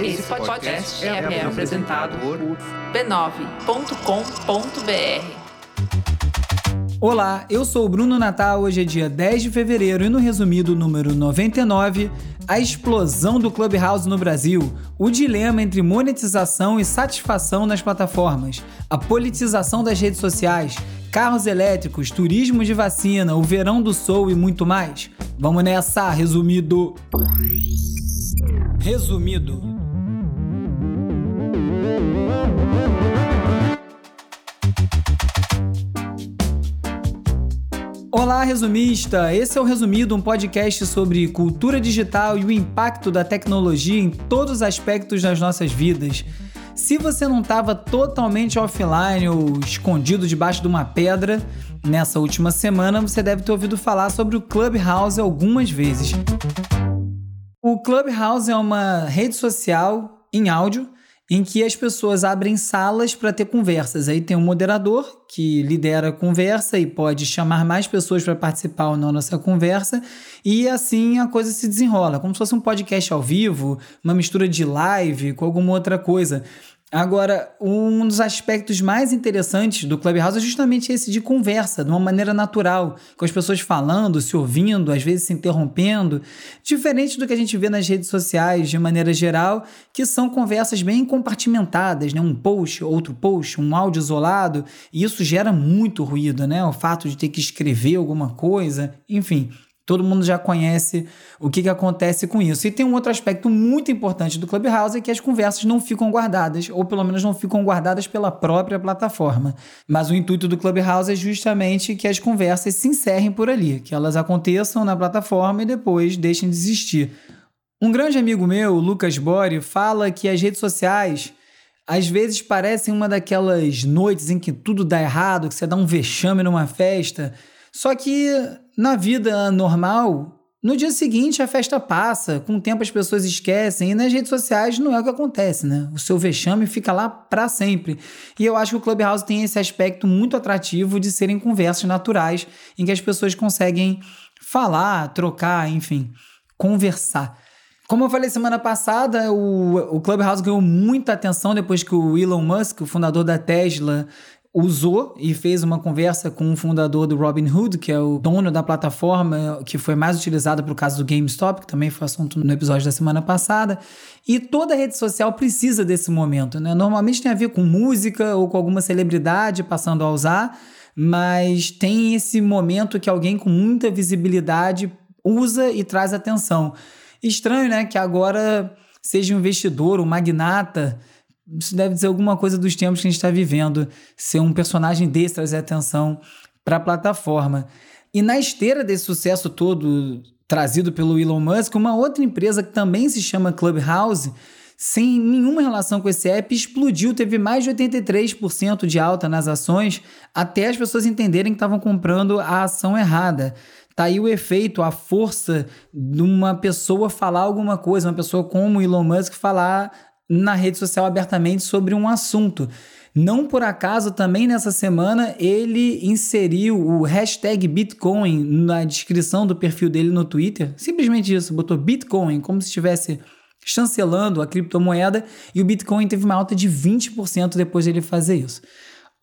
Esse podcast é, é apresentado por b9.com.br. Olá, eu sou o Bruno Natal. Hoje é dia 10 de fevereiro e no resumido número 99, a explosão do Clubhouse no Brasil, o dilema entre monetização e satisfação nas plataformas, a politização das redes sociais, carros elétricos, turismo de vacina, o verão do Soul e muito mais. Vamos nessa, resumido. Resumido. Olá, resumista! Esse é o Resumido, um podcast sobre cultura digital e o impacto da tecnologia em todos os aspectos das nossas vidas. Se você não estava totalmente offline ou escondido debaixo de uma pedra nessa última semana, você deve ter ouvido falar sobre o Clubhouse algumas vezes. O Clubhouse é uma rede social em áudio em que as pessoas abrem salas para ter conversas. Aí tem um moderador que lidera a conversa e pode chamar mais pessoas para participar ou não nessa conversa, e assim a coisa se desenrola, como se fosse um podcast ao vivo, uma mistura de live com alguma outra coisa. Agora, um dos aspectos mais interessantes do Clubhouse é justamente esse de conversa, de uma maneira natural, com as pessoas falando, se ouvindo, às vezes se interrompendo, diferente do que a gente vê nas redes sociais de maneira geral, que são conversas bem compartimentadas, né? Um post, outro post, um áudio isolado, e isso gera muito ruído, né? O fato de ter que escrever alguma coisa, enfim. Todo mundo já conhece o que, que acontece com isso. E tem um outro aspecto muito importante do Clubhouse é que as conversas não ficam guardadas, ou pelo menos não ficam guardadas pela própria plataforma. Mas o intuito do Clubhouse é justamente que as conversas se encerrem por ali, que elas aconteçam na plataforma e depois deixem de existir. Um grande amigo meu, Lucas Bori, fala que as redes sociais às vezes parecem uma daquelas noites em que tudo dá errado, que você dá um vexame numa festa só que na vida normal, no dia seguinte a festa passa, com o tempo as pessoas esquecem e nas redes sociais não é o que acontece, né? O seu vexame fica lá para sempre. E eu acho que o Clubhouse tem esse aspecto muito atrativo de serem conversas naturais em que as pessoas conseguem falar, trocar, enfim, conversar. Como eu falei semana passada, o, o Clubhouse ganhou muita atenção depois que o Elon Musk, o fundador da Tesla, usou e fez uma conversa com o fundador do Robinhood, que é o dono da plataforma que foi mais utilizada para o caso do GameStop, que também foi assunto no episódio da semana passada. E toda rede social precisa desse momento, né? Normalmente tem a ver com música ou com alguma celebridade passando a usar, mas tem esse momento que alguém com muita visibilidade usa e traz atenção. Estranho, né, que agora seja um investidor, um magnata, isso deve dizer alguma coisa dos tempos que a gente está vivendo, ser um personagem desse trazer atenção para a plataforma. E na esteira desse sucesso todo trazido pelo Elon Musk, uma outra empresa que também se chama Clubhouse, sem nenhuma relação com esse app, explodiu, teve mais de 83% de alta nas ações, até as pessoas entenderem que estavam comprando a ação errada. Tá aí o efeito, a força de uma pessoa falar alguma coisa, uma pessoa como Elon Musk falar na rede social abertamente sobre um assunto. Não por acaso, também nessa semana, ele inseriu o hashtag Bitcoin na descrição do perfil dele no Twitter. Simplesmente isso, botou Bitcoin, como se estivesse chancelando a criptomoeda, e o Bitcoin teve uma alta de 20% depois dele fazer isso.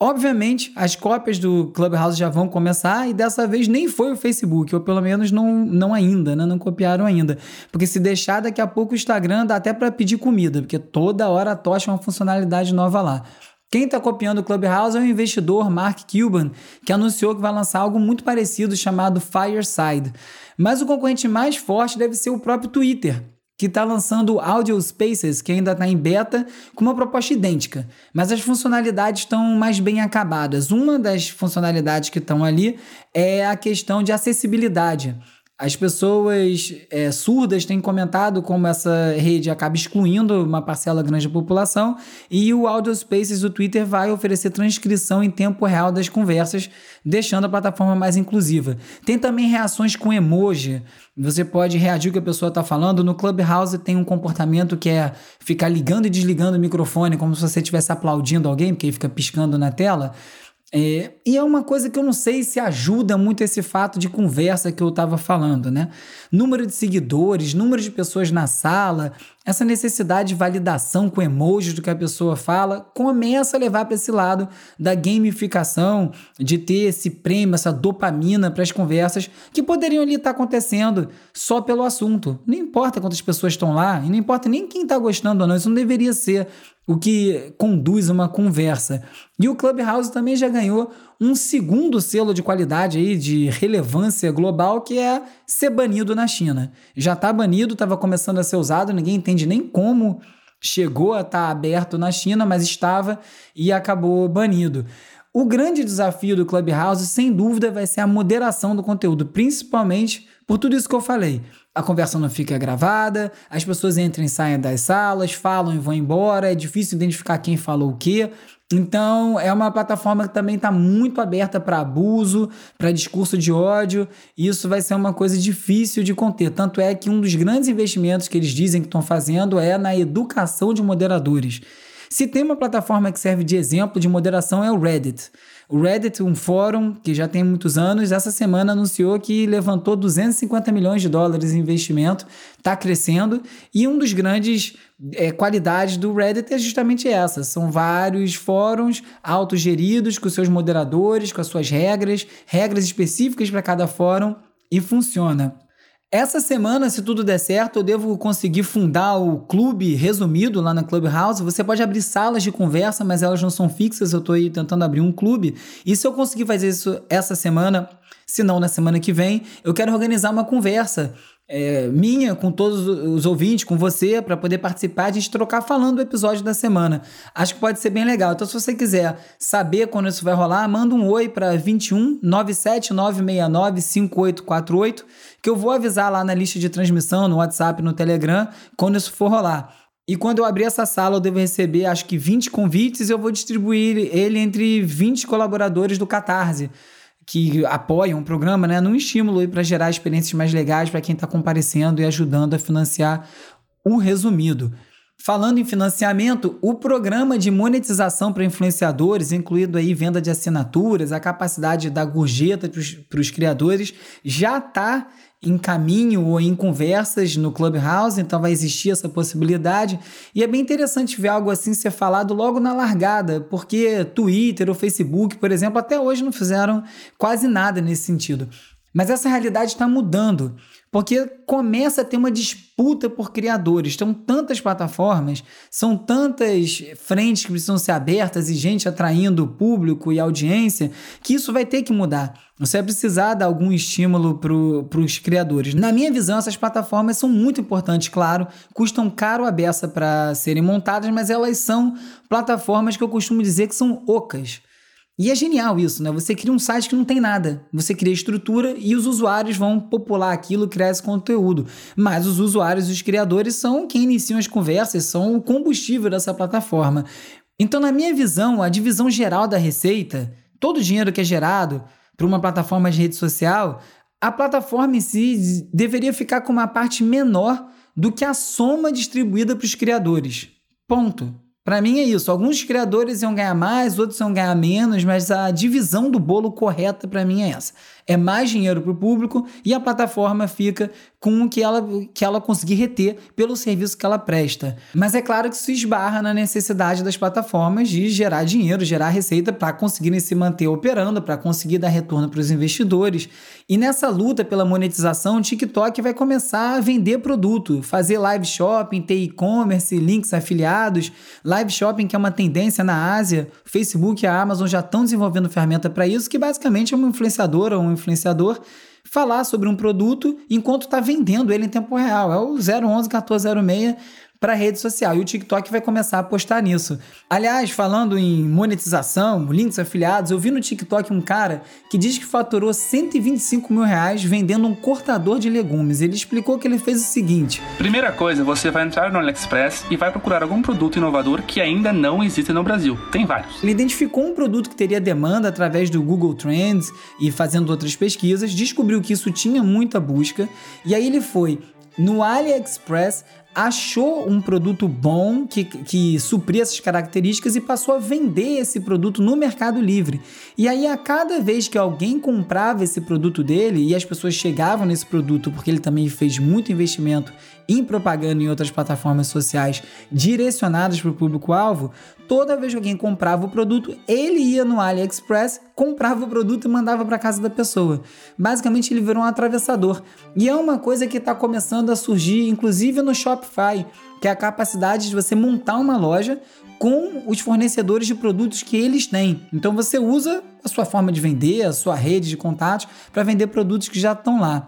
Obviamente, as cópias do Clubhouse já vão começar e dessa vez nem foi o Facebook, ou pelo menos não, não ainda, né? não copiaram ainda. Porque se deixar, daqui a pouco o Instagram dá até para pedir comida, porque toda hora tocha uma funcionalidade nova lá. Quem está copiando o Clubhouse é o investidor Mark Cuban, que anunciou que vai lançar algo muito parecido chamado Fireside. Mas o concorrente mais forte deve ser o próprio Twitter, que está lançando Audio Spaces, que ainda está em beta, com uma proposta idêntica, mas as funcionalidades estão mais bem acabadas. Uma das funcionalidades que estão ali é a questão de acessibilidade. As pessoas é, surdas têm comentado como essa rede acaba excluindo uma parcela grande da população e o Audio Spaces do Twitter vai oferecer transcrição em tempo real das conversas, deixando a plataforma mais inclusiva. Tem também reações com emoji. Você pode reagir ao que a pessoa está falando. No Clubhouse tem um comportamento que é ficar ligando e desligando o microfone como se você estivesse aplaudindo alguém, porque ele fica piscando na tela. É, e é uma coisa que eu não sei se ajuda muito esse fato de conversa que eu estava falando, né? Número de seguidores, número de pessoas na sala, essa necessidade de validação com emojis do que a pessoa fala, começa a levar para esse lado da gamificação, de ter esse prêmio, essa dopamina para as conversas que poderiam ali estar tá acontecendo só pelo assunto. Não importa quantas pessoas estão lá, e não importa nem quem está gostando ou não, isso não deveria ser o que conduz uma conversa. E o Clubhouse também já ganhou um segundo selo de qualidade aí, de relevância global, que é ser banido na China. Já está banido, estava começando a ser usado, ninguém entende nem como chegou a estar tá aberto na China, mas estava e acabou banido. O grande desafio do Clubhouse, sem dúvida, vai ser a moderação do conteúdo, principalmente por tudo isso que eu falei a conversa não fica gravada, as pessoas entram e saem das salas, falam e vão embora, é difícil identificar quem falou o quê. Então, é uma plataforma que também está muito aberta para abuso, para discurso de ódio, e isso vai ser uma coisa difícil de conter. Tanto é que um dos grandes investimentos que eles dizem que estão fazendo é na educação de moderadores. Se tem uma plataforma que serve de exemplo de moderação é o Reddit. O Reddit, um fórum que já tem muitos anos, essa semana anunciou que levantou 250 milhões de dólares em investimento, está crescendo, e um dos grandes é, qualidades do Reddit é justamente essa: são vários fóruns autogeridos com seus moderadores, com as suas regras, regras específicas para cada fórum, e funciona. Essa semana, se tudo der certo, eu devo conseguir fundar o clube resumido lá na Clubhouse. Você pode abrir salas de conversa, mas elas não são fixas. Eu estou aí tentando abrir um clube. E se eu conseguir fazer isso essa semana, se não na semana que vem, eu quero organizar uma conversa é, minha com todos os ouvintes, com você, para poder participar, a gente trocar falando do episódio da semana. Acho que pode ser bem legal. Então, se você quiser saber quando isso vai rolar, manda um oi para 21 97 969 5848, que eu vou avisar lá na lista de transmissão, no WhatsApp, no Telegram, quando isso for rolar. E quando eu abrir essa sala, eu devo receber acho que 20 convites e eu vou distribuir ele entre 20 colaboradores do Catarse que apoiam o programa, né, num estímulo para gerar experiências mais legais para quem está comparecendo e ajudando a financiar o resumido. Falando em financiamento, o programa de monetização para influenciadores, incluindo aí venda de assinaturas, a capacidade da gorjeta para os criadores, já está em caminho ou em conversas no Clubhouse, então vai existir essa possibilidade. E é bem interessante ver algo assim ser falado logo na largada, porque Twitter ou Facebook, por exemplo, até hoje não fizeram quase nada nesse sentido. Mas essa realidade está mudando. Porque começa a ter uma disputa por criadores. Estão tantas plataformas, são tantas frentes que precisam ser abertas e gente atraindo público e audiência, que isso vai ter que mudar. Você vai precisar dar algum estímulo para os criadores. Na minha visão, essas plataformas são muito importantes, claro, custam caro a beça para serem montadas, mas elas são plataformas que eu costumo dizer que são ocas. E é genial isso, né? Você cria um site que não tem nada. Você cria estrutura e os usuários vão popular aquilo, criar esse conteúdo. Mas os usuários e os criadores são quem iniciam as conversas, são o combustível dessa plataforma. Então, na minha visão, a divisão geral da receita, todo o dinheiro que é gerado para uma plataforma de rede social, a plataforma em si deveria ficar com uma parte menor do que a soma distribuída para os criadores. Ponto. Para mim é isso. Alguns criadores iam ganhar mais, outros iam ganhar menos, mas a divisão do bolo correta para mim é essa. É mais dinheiro para o público e a plataforma fica com o que ela, que ela conseguir reter pelo serviço que ela presta. Mas é claro que isso esbarra na necessidade das plataformas de gerar dinheiro, gerar receita para conseguirem se manter operando, para conseguir dar retorno para os investidores. E nessa luta pela monetização, o TikTok vai começar a vender produto, fazer live shopping, ter e-commerce, links afiliados, live shopping que é uma tendência na Ásia. Facebook e a Amazon já estão desenvolvendo ferramenta para isso, que basicamente é uma influenciadora, um influenciador falar sobre um produto enquanto está vendendo ele em tempo real. É o 011 1406 para rede social. E o TikTok vai começar a apostar nisso. Aliás, falando em monetização, links afiliados, eu vi no TikTok um cara que diz que faturou 125 mil reais vendendo um cortador de legumes. Ele explicou que ele fez o seguinte: Primeira coisa, você vai entrar no AliExpress e vai procurar algum produto inovador que ainda não existe no Brasil. Tem vários. Ele identificou um produto que teria demanda através do Google Trends e fazendo outras pesquisas, descobriu que isso tinha muita busca, e aí ele foi no AliExpress achou um produto bom que, que supria essas características e passou a vender esse produto no Mercado Livre. E aí, a cada vez que alguém comprava esse produto dele e as pessoas chegavam nesse produto, porque ele também fez muito investimento em propaganda em outras plataformas sociais direcionadas para o público-alvo, toda vez que alguém comprava o produto, ele ia no AliExpress, comprava o produto e mandava para casa da pessoa. Basicamente, ele virou um atravessador. E é uma coisa que está começando a surgir, inclusive no Shopify, que é a capacidade de você montar uma loja com os fornecedores de produtos que eles têm. Então você usa a sua forma de vender, a sua rede de contatos para vender produtos que já estão lá.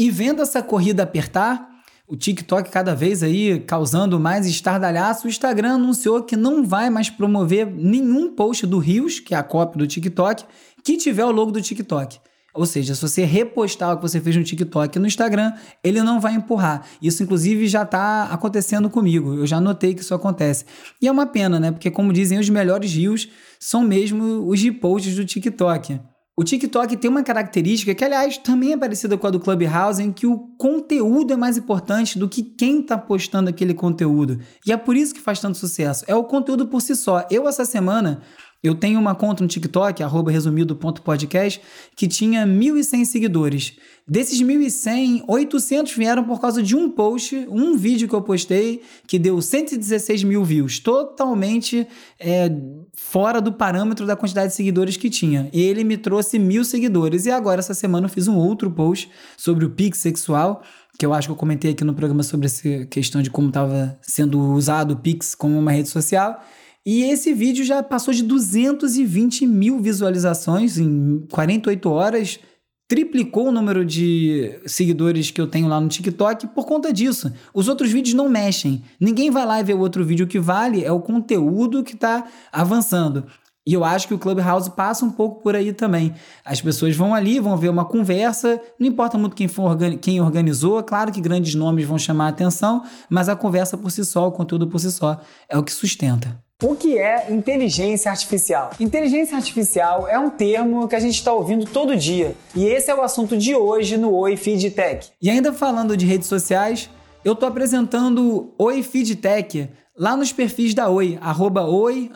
E vendo essa corrida apertar, o TikTok cada vez aí causando mais estardalhaço, o Instagram anunciou que não vai mais promover nenhum post do Rios, que é a cópia do TikTok, que tiver o logo do TikTok. Ou seja, se você repostar o que você fez no TikTok no Instagram, ele não vai empurrar. Isso, inclusive, já está acontecendo comigo. Eu já notei que isso acontece. E é uma pena, né? Porque, como dizem, os melhores rios são mesmo os reposts do TikTok. O TikTok tem uma característica que, aliás, também é parecida com a do Clubhouse, em que o conteúdo é mais importante do que quem está postando aquele conteúdo. E é por isso que faz tanto sucesso. É o conteúdo por si só. Eu, essa semana, eu tenho uma conta no TikTok, resumido.podcast, que tinha 1.100 seguidores. Desses 1.100, 800 vieram por causa de um post, um vídeo que eu postei, que deu 116 mil views. Totalmente é, fora do parâmetro da quantidade de seguidores que tinha. Ele me trouxe mil seguidores. E agora, essa semana, eu fiz um outro post sobre o Pix sexual que eu acho que eu comentei aqui no programa sobre essa questão de como estava sendo usado o Pix como uma rede social. E esse vídeo já passou de 220 mil visualizações em 48 horas, triplicou o número de seguidores que eu tenho lá no TikTok por conta disso. Os outros vídeos não mexem. Ninguém vai lá e vê o outro vídeo. O que vale é o conteúdo que está avançando. E eu acho que o Clubhouse passa um pouco por aí também. As pessoas vão ali, vão ver uma conversa, não importa muito quem, for, quem organizou, claro que grandes nomes vão chamar a atenção, mas a conversa por si só, o conteúdo por si só, é o que sustenta. O que é inteligência artificial? Inteligência artificial é um termo que a gente está ouvindo todo dia e esse é o assunto de hoje no Oi Feedtech. E ainda falando de redes sociais, eu estou apresentando Oi Feedtech lá nos perfis da Oi, arroba Oi,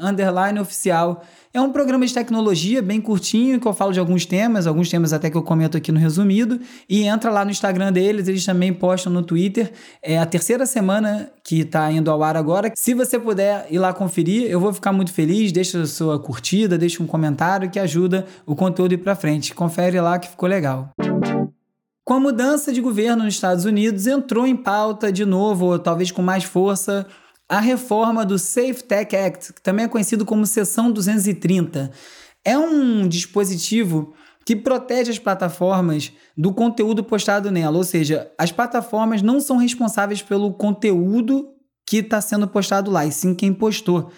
oficial. É um programa de tecnologia bem curtinho, que eu falo de alguns temas, alguns temas até que eu comento aqui no resumido, e entra lá no Instagram deles, eles também postam no Twitter. É a terceira semana que está indo ao ar agora. Se você puder ir lá conferir, eu vou ficar muito feliz. Deixa a sua curtida, deixa um comentário que ajuda o conteúdo ir para frente. Confere lá que ficou legal. Com a mudança de governo nos Estados Unidos, entrou em pauta de novo, ou talvez com mais força, a reforma do Safe Tech Act, que também é conhecido como Seção 230. É um dispositivo que protege as plataformas do conteúdo postado nela, ou seja, as plataformas não são responsáveis pelo conteúdo que está sendo postado lá, e sim quem postou.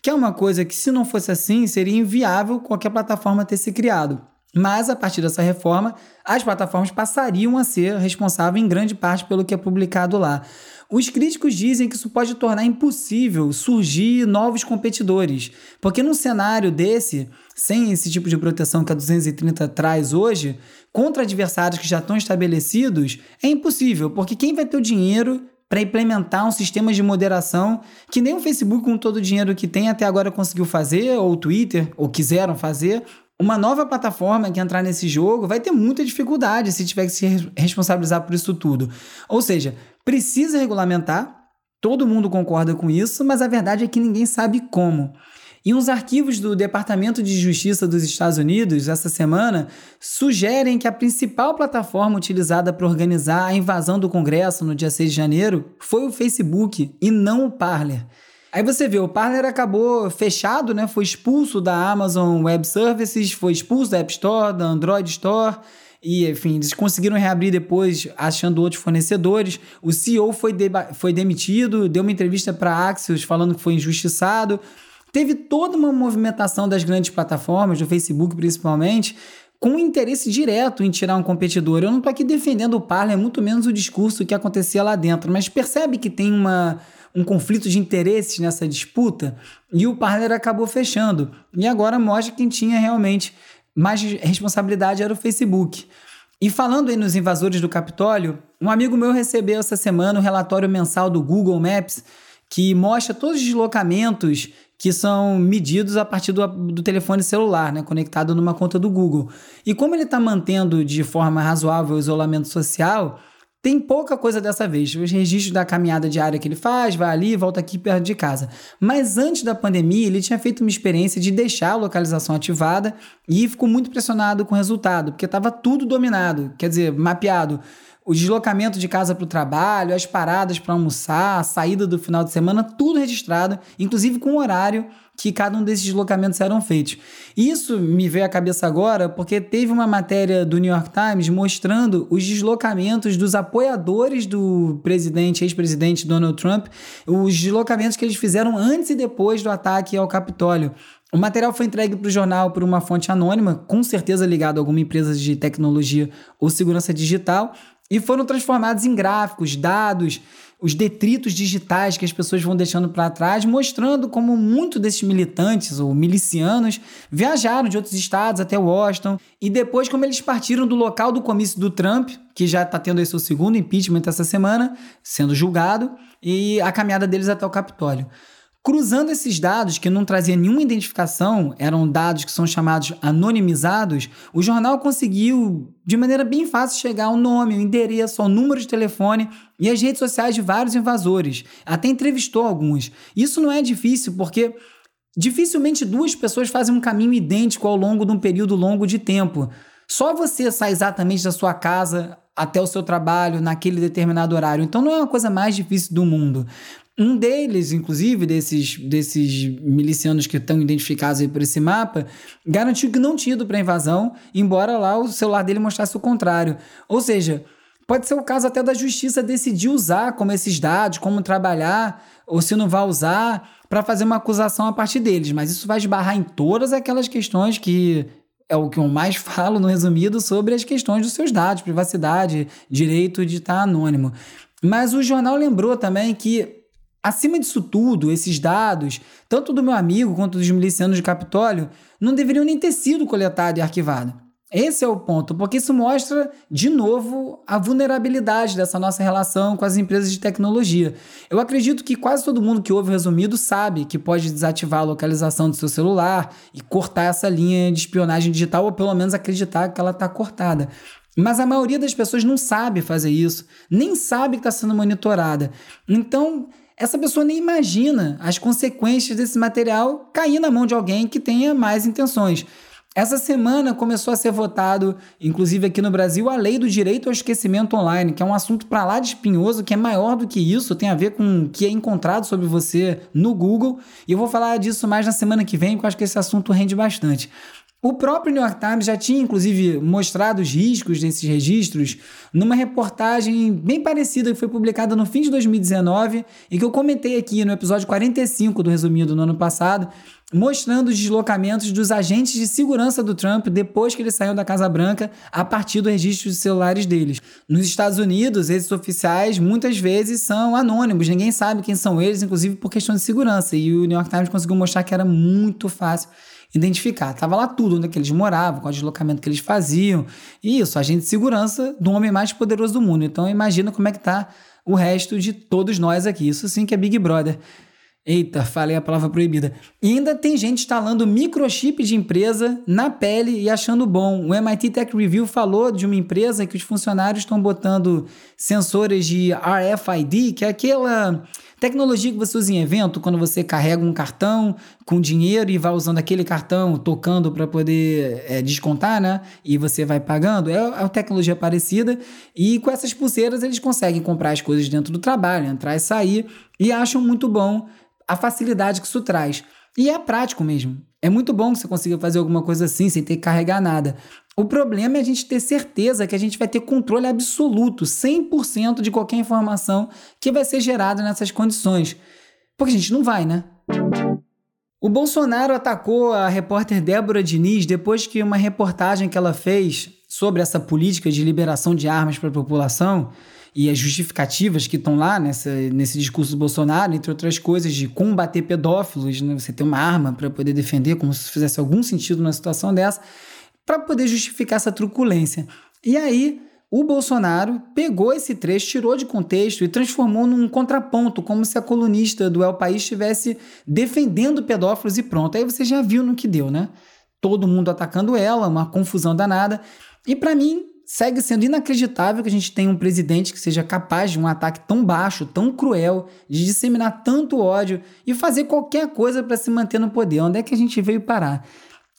Que é uma coisa que, se não fosse assim, seria inviável qualquer plataforma ter se criado. Mas, a partir dessa reforma, as plataformas passariam a ser responsáveis em grande parte pelo que é publicado lá. Os críticos dizem que isso pode tornar impossível surgir novos competidores, porque num cenário desse, sem esse tipo de proteção que a 230 traz hoje, contra adversários que já estão estabelecidos, é impossível, porque quem vai ter o dinheiro para implementar um sistema de moderação que nem o Facebook, com todo o dinheiro que tem até agora, conseguiu fazer, ou o Twitter, ou quiseram fazer, uma nova plataforma que entrar nesse jogo vai ter muita dificuldade se tiver que se responsabilizar por isso tudo. Ou seja, precisa regulamentar, todo mundo concorda com isso, mas a verdade é que ninguém sabe como. E uns arquivos do Departamento de Justiça dos Estados Unidos, essa semana, sugerem que a principal plataforma utilizada para organizar a invasão do Congresso no dia 6 de janeiro foi o Facebook e não o Parler. Aí você vê, o Parler acabou fechado, né? Foi expulso da Amazon Web Services, foi expulso da App Store, da Android Store. E, enfim, eles conseguiram reabrir depois achando outros fornecedores. O CEO foi, foi demitido, deu uma entrevista para a Axios falando que foi injustiçado. Teve toda uma movimentação das grandes plataformas, do Facebook principalmente, com interesse direto em tirar um competidor. Eu não estou aqui defendendo o Parler, muito menos o discurso que acontecia lá dentro, mas percebe que tem uma, um conflito de interesses nessa disputa e o Parler acabou fechando. E agora mostra quem tinha realmente mais responsabilidade era o Facebook. E falando aí nos invasores do Capitólio, Um amigo meu recebeu essa semana o relatório mensal do Google Maps que mostra todos os deslocamentos que são medidos a partir do, do telefone celular, né, conectado numa conta do Google. E como ele está mantendo de forma razoável o isolamento social, tem pouca coisa dessa vez. Os registros da caminhada diária que ele faz, vai ali, volta aqui perto de casa. Mas antes da pandemia, ele tinha feito uma experiência de deixar a localização ativada e ficou muito pressionado com o resultado, porque estava tudo dominado, quer dizer, mapeado o deslocamento de casa para o trabalho, as paradas para almoçar, a saída do final de semana, tudo registrado, inclusive com horário que cada um desses deslocamentos eram feitos. Isso me veio à cabeça agora porque teve uma matéria do New York Times mostrando os deslocamentos dos apoiadores do presidente, ex-presidente Donald Trump, os deslocamentos que eles fizeram antes e depois do ataque ao Capitólio. O material foi entregue para o jornal por uma fonte anônima, com certeza ligada a alguma empresa de tecnologia ou segurança digital, e foram transformados em gráficos, dados, os detritos digitais que as pessoas vão deixando para trás, mostrando como muitos desses militantes ou milicianos viajaram de outros estados até Washington e depois como eles partiram do local do comício do Trump, que já está tendo seu segundo impeachment essa semana, sendo julgado, e a caminhada deles até o Capitólio. Cruzando esses dados, que não traziam nenhuma identificação, eram dados que são chamados anonimizados, o jornal conseguiu, de maneira bem fácil, chegar ao nome, ao endereço, ao número de telefone e as redes sociais de vários invasores. Até entrevistou alguns. Isso não é difícil, porque dificilmente duas pessoas fazem um caminho idêntico ao longo de um período longo de tempo. Só você sai exatamente da sua casa até o seu trabalho naquele determinado horário. Então não é uma coisa mais difícil do mundo. Um deles, inclusive, desses, desses milicianos que estão identificados aí por esse mapa, garantiu que não tinha ido para a invasão, embora lá o celular dele mostrasse o contrário. Ou seja, pode ser o caso até da justiça decidir usar como esses dados, como trabalhar, ou se não vai usar, para fazer uma acusação a partir deles. Mas isso vai esbarrar em todas aquelas questões que é o que eu mais falo no resumido sobre as questões dos seus dados, privacidade, direito de estar anônimo. Mas o jornal lembrou também que Acima disso tudo, esses dados, tanto do meu amigo quanto dos milicianos de Capitólio, não deveriam nem ter sido coletados e arquivados. Esse é o ponto, porque isso mostra, de novo, a vulnerabilidade dessa nossa relação com as empresas de tecnologia. Eu acredito que quase todo mundo que ouve o resumido sabe que pode desativar a localização do seu celular e cortar essa linha de espionagem digital, ou pelo menos acreditar que ela está cortada. Mas a maioria das pessoas não sabe fazer isso, nem sabe que está sendo monitorada. Então, essa pessoa nem imagina as consequências desse material cair na mão de alguém que tenha mais intenções. Essa semana começou a ser votado, inclusive aqui no Brasil, a lei do direito ao esquecimento online, que é um assunto para lá de espinhoso, que é maior do que isso, tem a ver com o que é encontrado sobre você no Google. E eu vou falar disso mais na semana que vem, porque eu acho que esse assunto rende bastante. O próprio New York Times já tinha, inclusive, mostrado os riscos desses registros numa reportagem bem parecida que foi publicada no fim de 2019 e que eu comentei aqui no episódio 45 do Resumido no ano passado, mostrando os deslocamentos dos agentes de segurança do Trump depois que ele saiu da Casa Branca a partir do registro de celulares deles. Nos Estados Unidos, esses oficiais muitas vezes são anônimos, ninguém sabe quem são eles, inclusive por questão de segurança. E o New York Times conseguiu mostrar que era muito fácil identificar. Tava lá tudo, onde é que eles moravam, qual deslocamento que eles faziam. E isso, agente de segurança do homem mais poderoso do mundo. Então imagina como é que tá o resto de todos nós aqui. Isso sim que é Big Brother. Eita, falei a palavra proibida. E ainda tem gente instalando microchip de empresa na pele e achando bom. O MIT Tech Review falou de uma empresa que os funcionários estão botando sensores de RFID, que é aquela Tecnologia que você usa em evento, quando você carrega um cartão com dinheiro e vai usando aquele cartão, tocando para poder é, descontar, né? E você vai pagando, é, é uma tecnologia parecida. E com essas pulseiras eles conseguem comprar as coisas dentro do trabalho, entrar e sair, e acham muito bom a facilidade que isso traz. E é prático mesmo. É muito bom que você consiga fazer alguma coisa assim sem ter que carregar nada. O problema é a gente ter certeza que a gente vai ter controle absoluto, 100% de qualquer informação que vai ser gerada nessas condições. Porque a gente não vai, né? O Bolsonaro atacou a repórter Débora Diniz depois que uma reportagem que ela fez sobre essa política de liberação de armas para a população e as justificativas que estão lá nessa, nesse discurso do Bolsonaro, entre outras coisas, de combater pedófilos, né? você ter uma arma para poder defender, como se fizesse algum sentido numa situação dessa para poder justificar essa truculência. E aí, o Bolsonaro pegou esse trecho, tirou de contexto e transformou num contraponto, como se a colunista do El País estivesse defendendo pedófilos e pronto. Aí você já viu no que deu, né? Todo mundo atacando ela, uma confusão danada. E para mim, segue sendo inacreditável que a gente tenha um presidente que seja capaz de um ataque tão baixo, tão cruel, de disseminar tanto ódio e fazer qualquer coisa para se manter no poder. Onde é que a gente veio parar?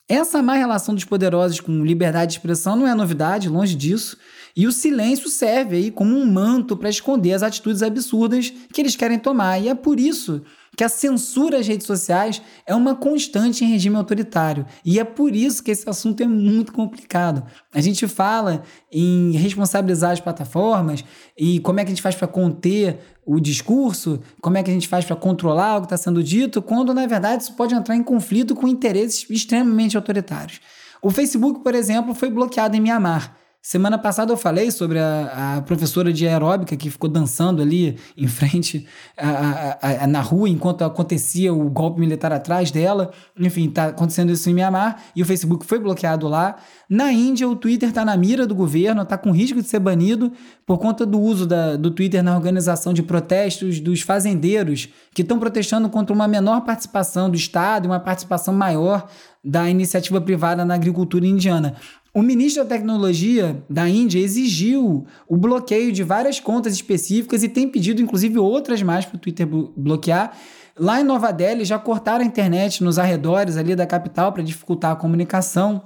Essa má relação dos poderosos com liberdade de expressão não é novidade, longe disso. E o silêncio serve aí como um manto para esconder as atitudes absurdas que eles querem tomar. E é por isso que a censura às redes sociais é uma constante em regime autoritário. E é por isso que esse assunto é muito complicado. A gente fala em responsabilizar as plataformas e como é que a gente faz para conter o discurso, como é que a gente faz para controlar o que está sendo dito, quando na verdade isso pode entrar em conflito com interesses extremamente autoritários. O Facebook, por exemplo, foi bloqueado em Mianmar. Semana passada eu falei sobre a, a, professora de aeróbica que ficou dançando ali em frente a, a, na rua enquanto acontecia o golpe militar atrás dela. Enfim, tá acontecendo isso em Mianmar e o Facebook foi bloqueado lá. Na Índia, o Twitter está na mira do governo, está com risco de ser banido por conta do uso da, do Twitter na organização de protestos dos fazendeiros que estão protestando contra uma menor participação do Estado e uma participação maior da iniciativa privada na agricultura indiana. O ministro da Tecnologia da Índia exigiu o bloqueio de várias contas específicas e tem pedido, inclusive, outras mais para o Twitter bloquear. Lá em Nova Delhi já cortaram a internet nos arredores ali da capital para dificultar a comunicação.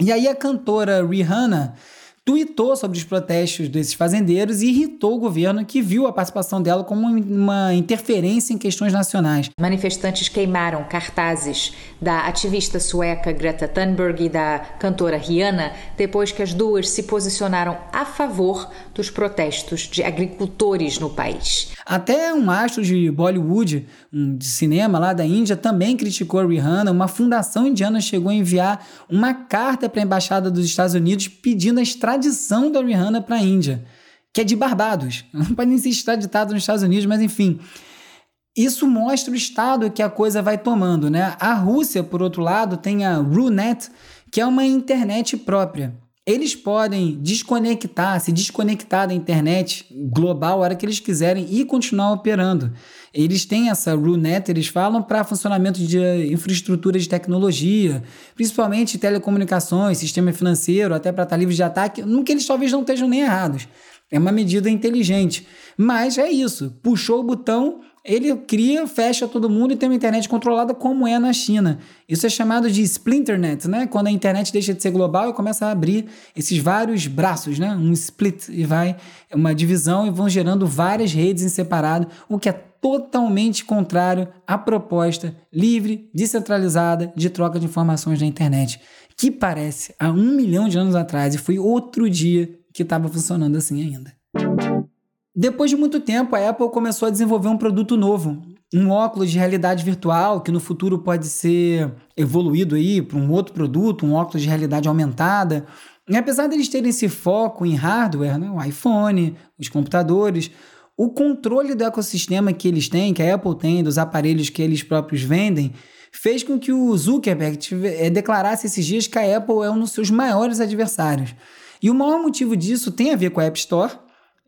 E aí a cantora Rihanna tuitou sobre os protestos desses fazendeiros e irritou o governo que viu a participação dela como uma interferência em questões nacionais. Manifestantes queimaram cartazes da ativista sueca Greta Thunberg e da cantora Rihanna depois que as duas se posicionaram a favor dos protestos de agricultores no país. Até um astro de Bollywood, um de cinema lá da Índia, também criticou a Rihanna. Uma fundação indiana chegou a enviar uma carta para a embaixada dos Estados Unidos pedindo a extradição da Rihanna para a Índia, que é de Barbados. Não pode nem ser extraditado nos Estados Unidos, mas enfim. Isso mostra o estado que a coisa vai tomando, né? A Rússia, por outro lado, tem a RuNet, que é uma internet própria eles podem desconectar, se desconectar da internet global a hora que eles quiserem e continuar operando. Eles têm essa RUNET, eles falam para funcionamento de infraestrutura de tecnologia, principalmente telecomunicações, sistema financeiro, até para estar livre de ataque, no que eles talvez não estejam nem errados. É uma medida inteligente. Mas é isso, puxou o botão, ele cria, fecha todo mundo e tem uma internet controlada como é na China. Isso é chamado de splinternet, né? Quando a internet deixa de ser global e começa a abrir esses vários braços, né? Um split e vai uma divisão e vão gerando várias redes em separado, o que é totalmente contrário à proposta livre, descentralizada de troca de informações na internet, que parece há um milhão de anos atrás e foi outro dia que estava funcionando assim ainda. Depois de muito tempo, a Apple começou a desenvolver um produto novo, um óculos de realidade virtual que no futuro pode ser evoluído aí para um outro produto, um óculos de realidade aumentada. E apesar deles terem esse foco em hardware, né, o iPhone, os computadores, o controle do ecossistema que eles têm, que a Apple tem, dos aparelhos que eles próprios vendem, fez com que o Zuckerberg eh, declarasse esses dias que a Apple é um dos seus maiores adversários. E o maior motivo disso tem a ver com a App Store,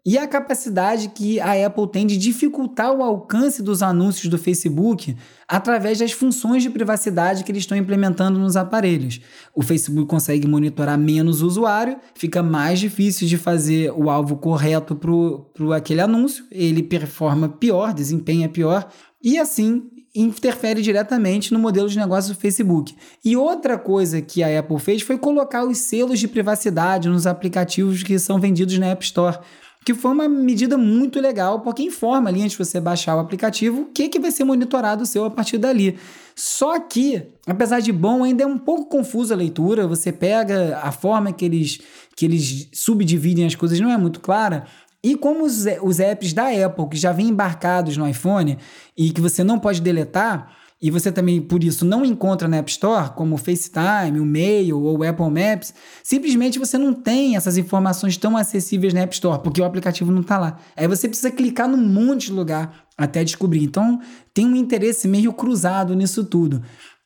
e a capacidade que a Apple tem de dificultar o alcance dos anúncios do Facebook através das funções de privacidade que eles estão implementando nos aparelhos. O Facebook consegue monitorar menos o usuário, fica mais difícil de fazer o alvo correto para aquele anúncio, ele performa pior, desempenha pior, e assim interfere diretamente no modelo de negócio do Facebook. E outra coisa que a Apple fez foi colocar os selos de privacidade nos aplicativos que são vendidos na App Store que foi uma medida muito legal, porque informa ali antes de você baixar o aplicativo o que, que vai ser monitorado o seu a partir dali. Só que, apesar de bom, ainda é um pouco confusa a leitura. Você pega a forma que eles, que eles subdividem as coisas, não é muito clara. E como os, os apps da Apple, que já vêm embarcados no iPhone e que você não pode deletar, e você também, por isso, não encontra na App Store, como o FaceTime, o Mail ou o Apple Maps, simplesmente você não tem essas informações tão acessíveis na App Store, porque o aplicativo não está lá. Aí você precisa clicar num monte de lugar até descobrir. Então, tem um interesse meio cruzado nisso tudo.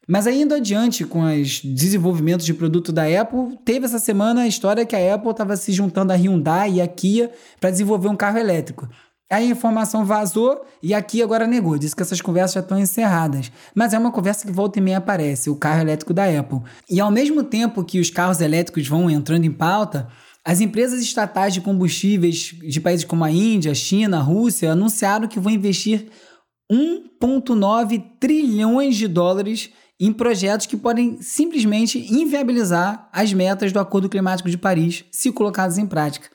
Mas aí, indo adiante com os desenvolvimentos de produto da Apple, teve essa semana a história que a Apple estava se juntando a Hyundai e a Kia para desenvolver um carro elétrico. A informação vazou e a Kia agora negou, disse que essas conversas já estão encerradas. Mas é uma conversa que volta e meia aparece, o carro elétrico da Apple. E ao mesmo tempo que os carros elétricos vão entrando em pauta, as empresas estatais de combustíveis de países como a Índia, China, Rússia anunciaram que vão investir 1,9 trilhões de dólares em projetos que podem simplesmente inviabilizar as metas do Acordo Climático de Paris se colocadas em prática.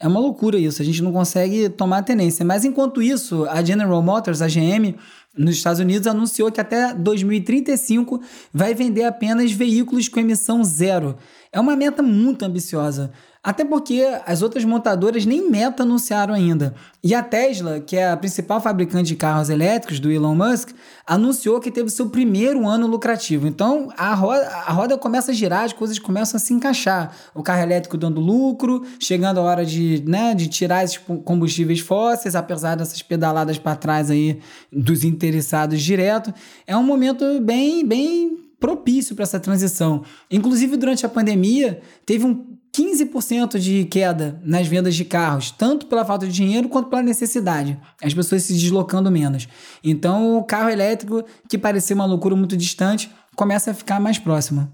É uma loucura isso, a gente não consegue tomar tenência. Mas enquanto isso, a General Motors, a GM, nos Estados Unidos, anunciou que até 2035 vai vender apenas veículos com emissão zero. É uma meta muito ambiciosa. Até porque as outras montadoras nem meta anunciaram ainda. E a Tesla, que é a principal fabricante de carros elétricos do Elon Musk, anunciou que teve seu primeiro ano lucrativo. Então a roda, a roda começa a girar, as coisas começam a se encaixar. O carro elétrico dando lucro, chegando a hora de, né, de tirar esses combustíveis fósseis, apesar dessas pedaladas para trás aí dos interessados direto. É um momento bem, bem propício para essa transição. Inclusive, durante a pandemia, teve um 15% de queda nas vendas de carros, tanto pela falta de dinheiro quanto pela necessidade. As pessoas se deslocando menos. Então, o carro elétrico, que parecia uma loucura muito distante, começa a ficar mais próximo.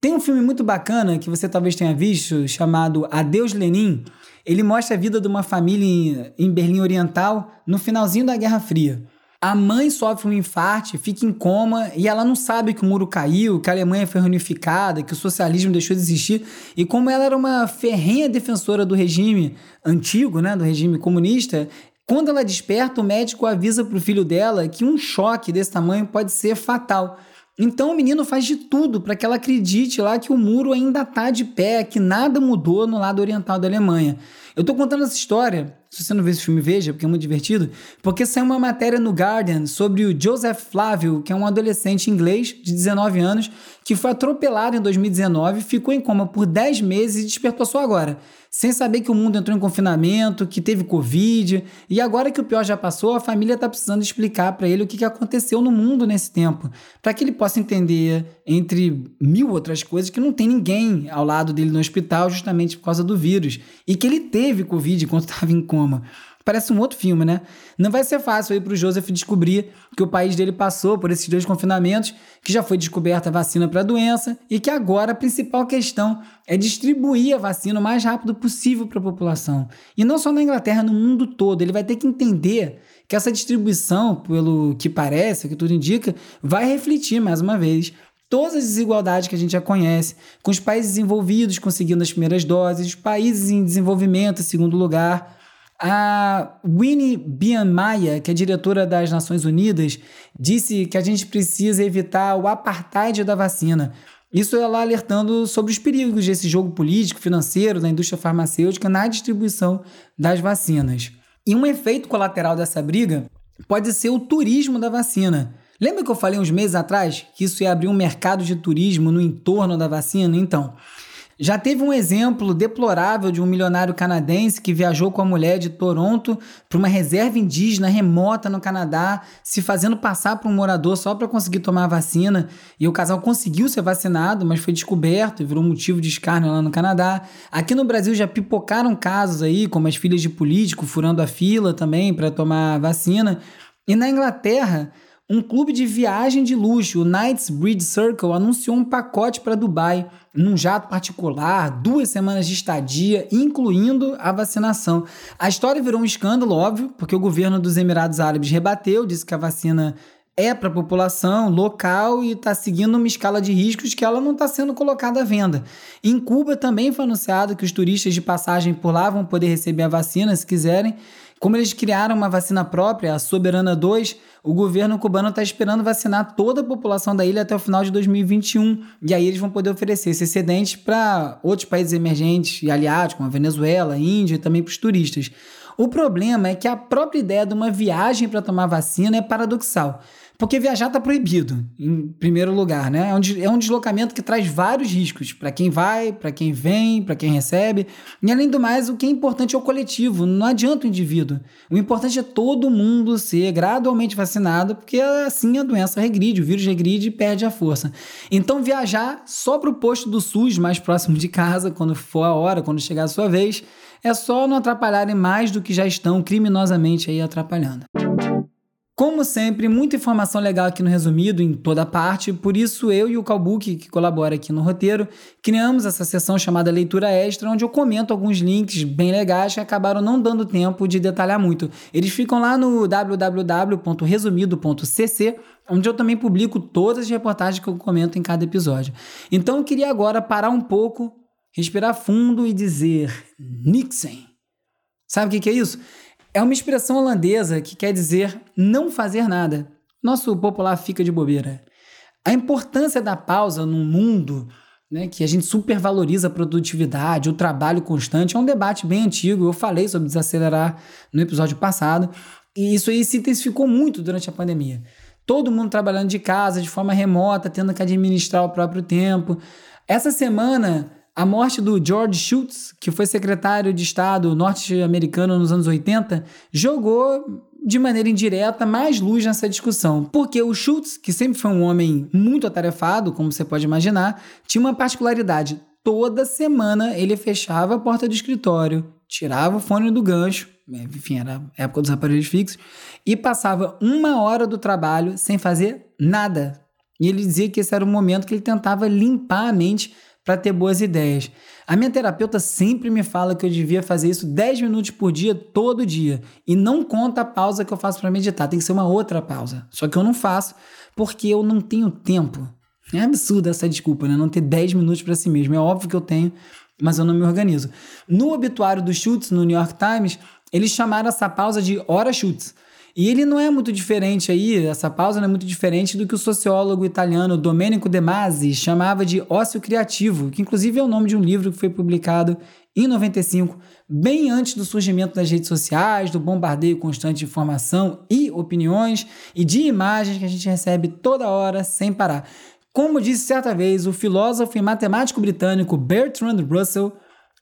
Tem um filme muito bacana que você talvez tenha visto, chamado Adeus Lenin. Ele mostra a vida de uma família em Berlim Oriental no finalzinho da Guerra Fria. A mãe sofre um infarte, fica em coma e ela não sabe que o muro caiu, que a Alemanha foi reunificada, que o socialismo deixou de existir. E como ela era uma ferrenha defensora do regime antigo, né, do regime comunista, quando ela desperta, o médico avisa para o filho dela que um choque desse tamanho pode ser fatal. Então o menino faz de tudo para que ela acredite lá que o muro ainda está de pé, que nada mudou no lado oriental da Alemanha. Eu estou contando essa história, se você não viu esse filme, veja, porque é muito divertido, porque saiu uma matéria no Guardian sobre o Joseph Flávio, que é um adolescente inglês de 19 anos, que foi atropelado em 2019, ficou em coma por 10 meses e despertou só agora sem saber que o mundo entrou em confinamento, que teve Covid, e agora que o pior já passou, a família está precisando explicar para ele o que aconteceu no mundo nesse tempo, para que ele possa entender, entre mil outras coisas, que não tem ninguém ao lado dele no hospital justamente por causa do vírus, e que ele teve Covid enquanto estava em coma. Parece um outro filme, né? Não vai ser fácil aí para o Joseph descobrir que o país dele passou por esses dois confinamentos, que já foi descoberta a vacina para a doença e que agora a principal questão é distribuir a vacina o mais rápido possível para a população. E não só na Inglaterra, no mundo todo. Ele vai ter que entender que essa distribuição, pelo que parece, o que tudo indica, vai refletir mais uma vez todas as desigualdades que a gente já conhece, com os países desenvolvidos conseguindo as primeiras doses, os países em desenvolvimento em segundo lugar a Winnie Bianmaya, que é diretora das Nações Unidas, disse que a gente precisa evitar o apartheid da vacina. Isso ela alertando sobre os perigos desse jogo político, financeiro, da indústria farmacêutica na distribuição das vacinas. E um efeito colateral dessa briga pode ser o turismo da vacina. Lembra que eu falei uns meses atrás que isso ia abrir um mercado de turismo no entorno da vacina? Então, já teve um exemplo deplorável de um milionário canadense que viajou com a mulher de Toronto para uma reserva indígena remota no Canadá, se fazendo passar por um morador só para conseguir tomar a vacina. E o casal conseguiu ser vacinado, mas foi descoberto e virou motivo de escárnio lá no Canadá. Aqui no Brasil já pipocaram casos aí, como as filhas de político furando a fila também para tomar a vacina. E na Inglaterra, um clube de viagem de luxo, o Knightsbridge Circle, anunciou um pacote para Dubai, num jato particular, duas semanas de estadia, incluindo a vacinação. A história virou um escândalo, óbvio, porque o governo dos Emirados Árabes rebateu, disse que a vacina é para a população local e está seguindo uma escala de riscos que ela não está sendo colocada à venda. Em Cuba também foi anunciado que os turistas de passagem por lá vão poder receber a vacina se quiserem. Como eles criaram uma vacina própria, a Soberana 2, o governo cubano está esperando vacinar toda a população da ilha até o final de 2021. E aí eles vão poder oferecer esse excedente para outros países emergentes e aliados, como a Venezuela, a Índia e também para os turistas. O problema é que a própria ideia de uma viagem para tomar vacina é paradoxal. Porque viajar está proibido, em primeiro lugar, né? É um, é um deslocamento que traz vários riscos para quem vai, para quem vem, para quem recebe. E além do mais, o que é importante é o coletivo, não adianta o indivíduo. O importante é todo mundo ser gradualmente vacinado, porque assim a doença regride, o vírus regride e perde a força. Então, viajar só para o posto do SUS mais próximo de casa, quando for a hora, quando chegar a sua vez, é só não atrapalharem mais do que já estão criminosamente aí atrapalhando. Como sempre, muita informação legal aqui no resumido, em toda parte, por isso eu e o Calbook, que colabora aqui no roteiro, criamos essa sessão chamada Leitura Extra, onde eu comento alguns links bem legais que acabaram não dando tempo de detalhar muito. Eles ficam lá no www.resumido.cc, onde eu também publico todas as reportagens que eu comento em cada episódio. Então eu queria agora parar um pouco, respirar fundo e dizer Nixon. Sabe o que, que é isso? É uma expressão holandesa que quer dizer não fazer nada. Nosso popular fica de bobeira. A importância da pausa num mundo né, que a gente supervaloriza a produtividade, o trabalho constante, é um debate bem antigo. Eu falei sobre desacelerar no episódio passado, e isso aí se intensificou muito durante a pandemia. Todo mundo trabalhando de casa, de forma remota, tendo que administrar o próprio tempo. Essa semana a morte do George Shultz, que foi secretário de Estado norte-americano nos anos 80, jogou de maneira indireta mais luz nessa discussão. Porque o Schultz, que sempre foi um homem muito atarefado, como você pode imaginar, tinha uma particularidade. Toda semana ele fechava a porta do escritório, tirava o fone do gancho, enfim, era a época dos aparelhos fixos, e passava uma hora do trabalho sem fazer nada. E ele dizia que esse era o momento que ele tentava limpar a mente para ter boas ideias. A minha terapeuta sempre me fala que eu devia fazer isso 10 minutos por dia, todo dia. E não conta a pausa que eu faço para meditar, tem que ser uma outra pausa. Só que eu não faço porque eu não tenho tempo. É absurda essa desculpa, né? Não ter 10 minutos para si mesmo. É óbvio que eu tenho, mas eu não me organizo. No obituário do Schultz, no New York Times, eles chamaram essa pausa de hora Schultz. E ele não é muito diferente aí, essa pausa não é muito diferente do que o sociólogo italiano Domenico De Masi chamava de ócio criativo, que inclusive é o nome de um livro que foi publicado em 95, bem antes do surgimento das redes sociais, do bombardeio constante de informação e opiniões e de imagens que a gente recebe toda hora sem parar. Como disse certa vez o filósofo e matemático britânico Bertrand Russell,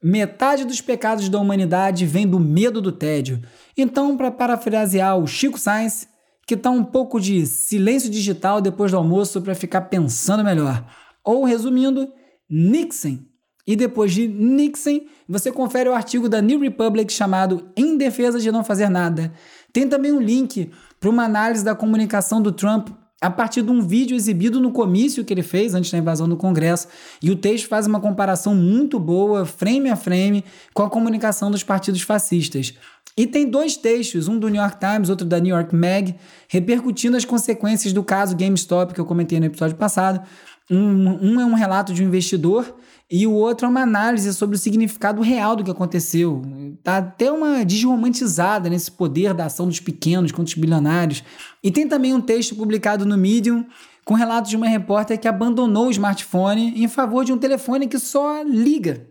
Metade dos pecados da humanidade vem do medo do tédio. Então, para parafrasear o Chico Sainz, que tá um pouco de silêncio digital depois do almoço para ficar pensando melhor. Ou resumindo, Nixon. E depois de Nixon, você confere o artigo da New Republic chamado Em Defesa de Não Fazer Nada. Tem também um link para uma análise da comunicação do Trump a partir de um vídeo exibido no comício que ele fez antes da invasão do Congresso. E o texto faz uma comparação muito boa, frame a frame, com a comunicação dos partidos fascistas. E tem dois textos, um do New York Times, outro da New York Mag, repercutindo as consequências do caso GameStop que eu comentei no episódio passado. Um, um é um relato de um investidor e o outro é uma análise sobre o significado real do que aconteceu. Tá até uma desromantizada nesse poder da ação dos pequenos contra os bilionários. E tem também um texto publicado no Medium com relatos de uma repórter que abandonou o smartphone em favor de um telefone que só liga.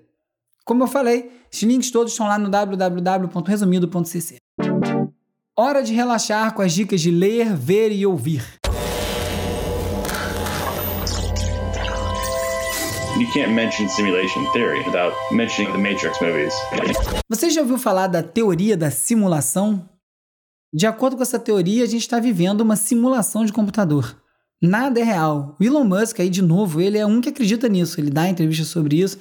Como eu falei, os links todos estão lá no www.resumido.cc. Hora de relaxar com as dicas de ler, ver e ouvir. You can't mention simulation theory without mentioning the Matrix movies. Você já ouviu falar da teoria da simulação? De acordo com essa teoria, a gente está vivendo uma simulação de computador. Nada é real. O Elon Musk, aí de novo, ele é um que acredita nisso. Ele dá entrevista sobre isso.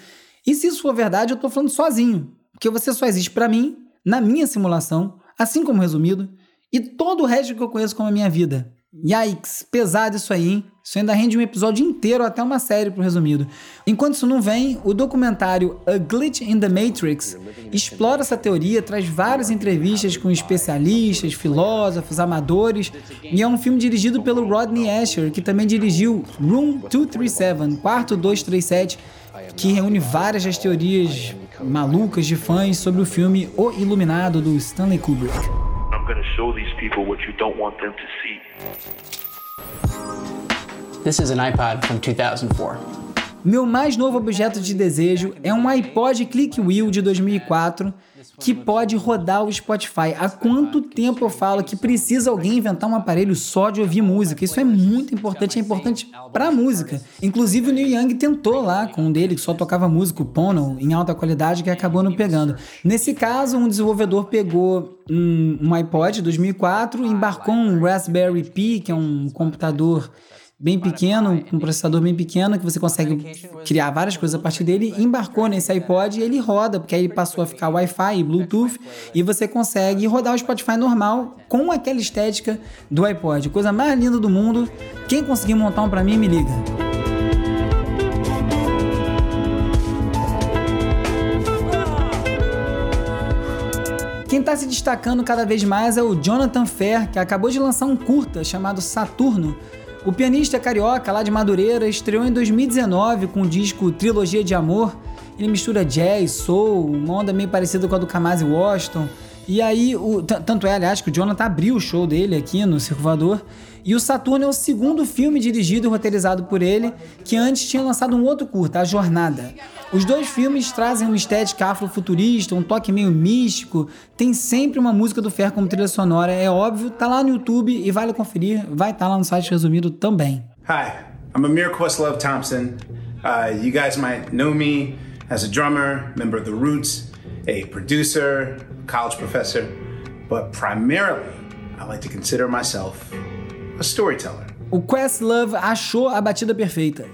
E se isso for verdade, eu estou falando sozinho. Porque você só existe para mim, na minha simulação, assim como resumido, e todo o resto que eu conheço como a minha vida. Yikes, pesado isso aí, hein? Isso ainda rende um episódio inteiro, até uma série pro resumido. Enquanto isso não vem, o documentário A Glitch in the Matrix explora essa teoria, traz várias entrevistas com especialistas, filósofos, amadores, e é um filme dirigido pelo Rodney Asher, que também dirigiu Room 237, Quarto 237, que reúne várias das teorias malucas de fãs sobre o filme O Iluminado do Stanley Kubrick. I'm gonna show these people what you don't want them to see. This is an iPod from 2004. Meu mais novo objeto de desejo é um iPod Click Wheel de 2004 que pode rodar o Spotify. Há quanto tempo eu falo que precisa alguém inventar um aparelho só de ouvir música? Isso é muito importante, é importante pra música. Inclusive o Neil Young tentou lá com um dele que só tocava música, o Pono, em alta qualidade, que acabou não pegando. Nesse caso, um desenvolvedor pegou um, um iPod 2004, embarcou um Raspberry Pi, que é um computador bem pequeno, um processador bem pequeno, que você consegue criar várias coisas a partir dele, embarcou nesse iPod e ele roda, porque aí ele passou a ficar Wi-Fi e Bluetooth, e você consegue rodar o Spotify normal com aquela estética do iPod. Coisa mais linda do mundo. Quem conseguir montar um para mim, me liga. Quem está se destacando cada vez mais é o Jonathan Fair, que acabou de lançar um curta chamado Saturno, o pianista carioca lá de Madureira estreou em 2019 com o disco Trilogia de Amor. Ele mistura jazz, soul, uma onda meio parecida com a do Kamasi Washington. E aí, o, tanto é, aliás, que o Jonathan abriu o show dele aqui no Circulador. E o Saturno é o segundo filme dirigido e roteirizado por ele, que antes tinha lançado um outro curta, A Jornada. Os dois filmes trazem uma estética afrofuturista, um toque meio místico, tem sempre uma música do Fer como trilha sonora, é óbvio, tá lá no YouTube e vale conferir, vai estar tá lá no site resumido também. Hi, I'm Amir Questlove Thompson. Uh, you guys might know me as a drummer, member of The Roots, a producer, college professor, but primarily I like to consider myself a storyteller. O Questlove achou a batida perfeita.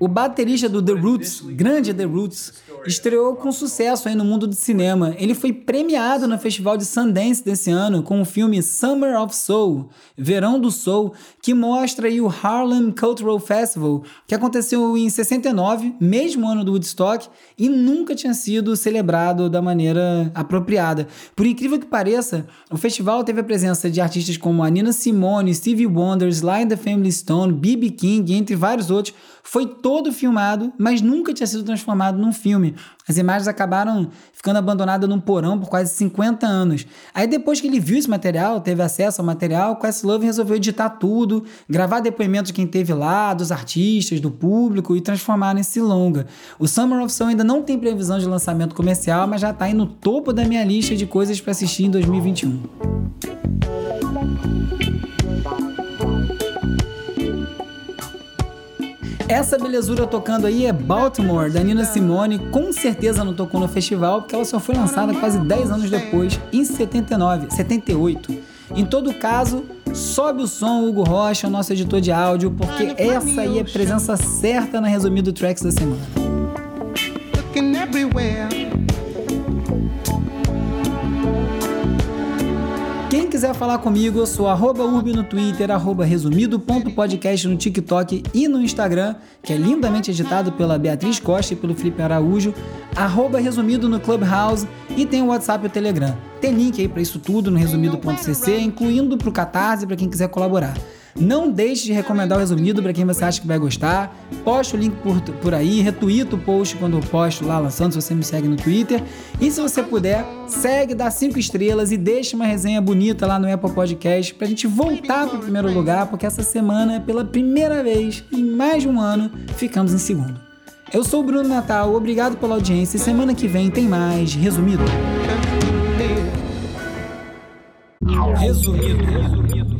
O baterista do The Roots, grande The Roots, estreou com sucesso aí no mundo do cinema. Ele foi premiado no Festival de Sundance desse ano com o filme Summer of Soul, Verão do Soul, que mostra aí o Harlem Cultural Festival, que aconteceu em 69, mesmo ano do Woodstock, e nunca tinha sido celebrado da maneira apropriada. Por incrível que pareça, o festival teve a presença de artistas como a Nina Simone, Stevie Wonder, Sly and the Family Stone, B.B. King, entre vários outros. Foi todo filmado, mas nunca tinha sido transformado num filme. As imagens acabaram ficando abandonadas num porão por quase 50 anos. Aí depois que ele viu esse material, teve acesso ao material, Questlove resolveu editar tudo, gravar depoimentos de quem teve lá, dos artistas, do público e transformar nesse longa. O Summer of Soul ainda não tem previsão de lançamento comercial, mas já está aí no topo da minha lista de coisas para assistir em 2021. Essa belezura tocando aí é Baltimore, da Nina Simone. Com certeza não tocou no festival, porque ela só foi lançada quase 10 anos depois, em 79, 78. Em todo caso, sobe o som, Hugo Rocha, nosso editor de áudio, porque essa aí é a presença certa na Resumido Tracks da semana. Looking everywhere. Quem quiser falar comigo, eu sou arroba urbi no Twitter, arroba resumido.podcast no TikTok e no Instagram, que é lindamente editado pela Beatriz Costa e pelo Felipe Araújo, arroba resumido no Clubhouse e tem o WhatsApp e o Telegram. Tem link aí para isso tudo no resumido.cc, incluindo para o Catarse para quem quiser colaborar. Não deixe de recomendar o resumido para quem você acha que vai gostar. Poste o link por, por aí, retuita o post quando eu posto lá lançando, se você me segue no Twitter. E se você puder, segue, dá cinco estrelas e deixa uma resenha bonita lá no Apple Podcast para a gente voltar para o primeiro lugar, porque essa semana, pela primeira vez em mais de um ano, ficamos em segundo. Eu sou o Bruno Natal, obrigado pela audiência e semana que vem tem mais Resumido. Resumido. resumido.